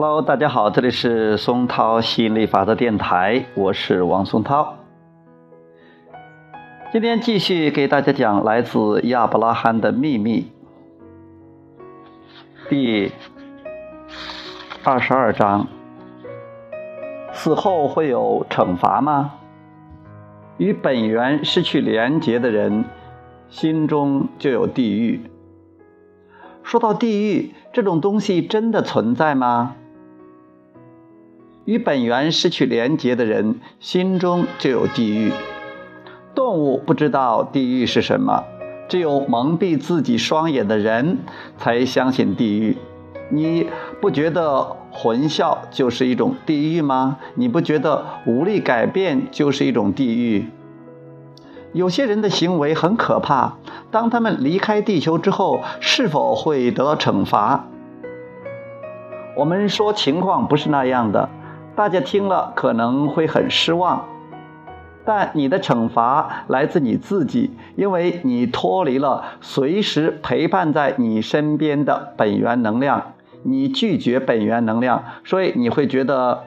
Hello，大家好，这里是松涛吸引力法则电台，我是王松涛。今天继续给大家讲来自亚伯拉罕的秘密，第二十二章：死后会有惩罚吗？与本源失去连结的人，心中就有地狱。说到地狱，这种东西真的存在吗？与本源失去连结的人，心中就有地狱。动物不知道地狱是什么，只有蒙蔽自己双眼的人才相信地狱。你不觉得混淆就是一种地狱吗？你不觉得无力改变就是一种地狱？有些人的行为很可怕。当他们离开地球之后，是否会得到惩罚？我们说情况不是那样的，大家听了可能会很失望。但你的惩罚来自你自己，因为你脱离了随时陪伴在你身边的本源能量，你拒绝本源能量，所以你会觉得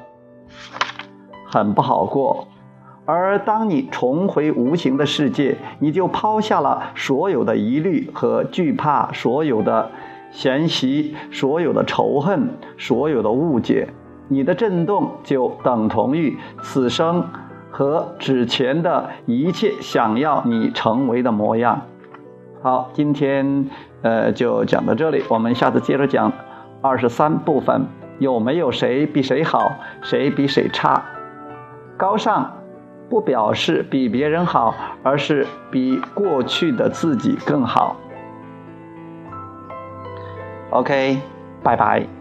很不好过。而当你重回无形的世界，你就抛下了所有的疑虑和惧怕，所有的嫌隙，所有的仇恨，所有的误解。你的震动就等同于此生和之前的一切想要你成为的模样。好，今天呃就讲到这里，我们下次接着讲二十三部分。有没有谁比谁好，谁比谁差？高尚。不表示比别人好，而是比过去的自己更好。OK，拜拜。